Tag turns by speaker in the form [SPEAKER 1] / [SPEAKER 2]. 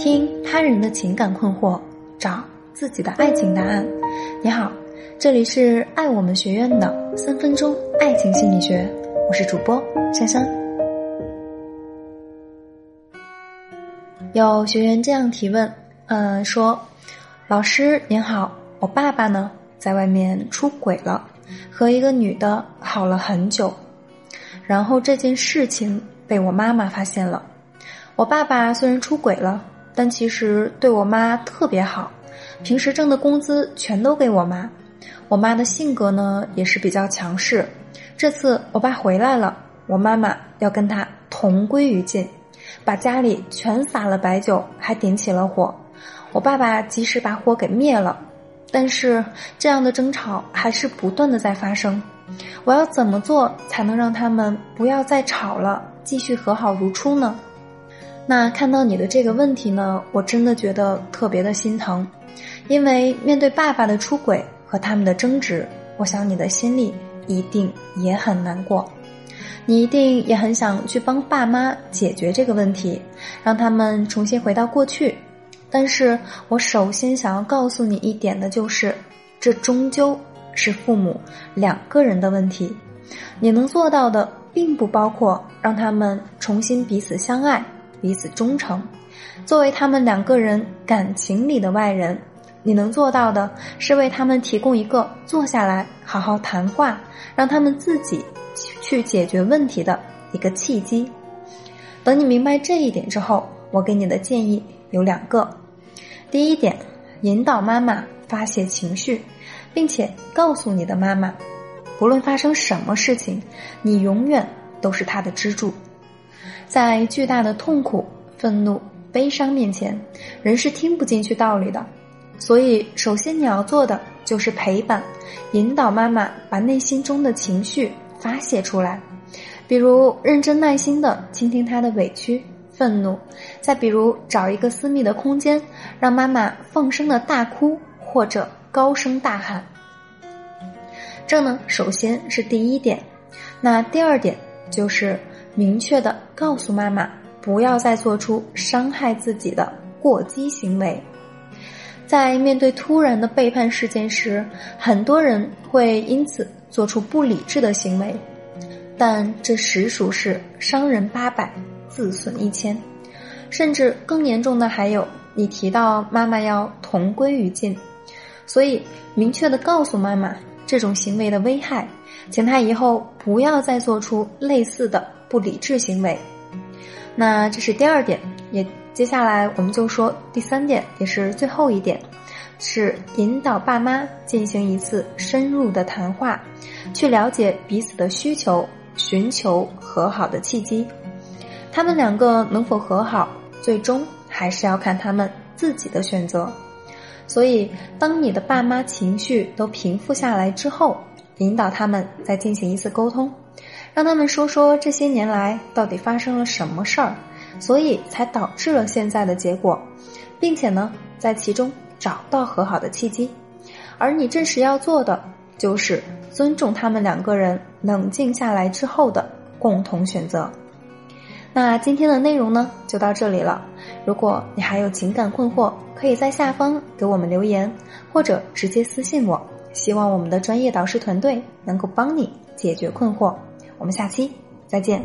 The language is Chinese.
[SPEAKER 1] 听他人的情感困惑，找自己的爱情答案。你好，这里是爱我们学院的三分钟爱情心理学，我是主播珊珊。有学员这样提问，嗯，说：“老师您好，我爸爸呢在外面出轨了，和一个女的好了很久，然后这件事情被我妈妈发现了。”我爸爸虽然出轨了，但其实对我妈特别好，平时挣的工资全都给我妈。我妈的性格呢也是比较强势。这次我爸回来了，我妈妈要跟他同归于尽，把家里全撒了白酒，还点起了火。我爸爸及时把火给灭了，但是这样的争吵还是不断的在发生。我要怎么做才能让他们不要再吵了，继续和好如初呢？那看到你的这个问题呢，我真的觉得特别的心疼，因为面对爸爸的出轨和他们的争执，我想你的心里一定也很难过，你一定也很想去帮爸妈解决这个问题，让他们重新回到过去。但是我首先想要告诉你一点的就是，这终究是父母两个人的问题，你能做到的并不包括让他们重新彼此相爱。彼此忠诚，作为他们两个人感情里的外人，你能做到的是为他们提供一个坐下来好好谈话，让他们自己去解决问题的一个契机。等你明白这一点之后，我给你的建议有两个：第一点，引导妈妈发泄情绪，并且告诉你的妈妈，不论发生什么事情，你永远都是她的支柱。在巨大的痛苦、愤怒、悲伤面前，人是听不进去道理的。所以，首先你要做的就是陪伴，引导妈妈把内心中的情绪发泄出来。比如，认真耐心的倾听她的委屈、愤怒；再比如，找一个私密的空间，让妈妈放声的大哭或者高声大喊。这呢，首先是第一点。那第二点就是。明确的告诉妈妈，不要再做出伤害自己的过激行为。在面对突然的背叛事件时，很多人会因此做出不理智的行为，但这实属是伤人八百，自损一千。甚至更严重的还有，你提到妈妈要同归于尽，所以明确的告诉妈妈这种行为的危害，请她以后不要再做出类似的。不理智行为，那这是第二点，也接下来我们就说第三点，也是最后一点，是引导爸妈进行一次深入的谈话，去了解彼此的需求，寻求和好的契机。他们两个能否和好，最终还是要看他们自己的选择。所以，当你的爸妈情绪都平复下来之后，引导他们再进行一次沟通。让他们说说这些年来到底发生了什么事儿，所以才导致了现在的结果，并且呢，在其中找到和好的契机。而你这时要做的就是尊重他们两个人冷静下来之后的共同选择。那今天的内容呢，就到这里了。如果你还有情感困惑，可以在下方给我们留言，或者直接私信我。希望我们的专业导师团队能够帮你解决困惑。我们下期再见。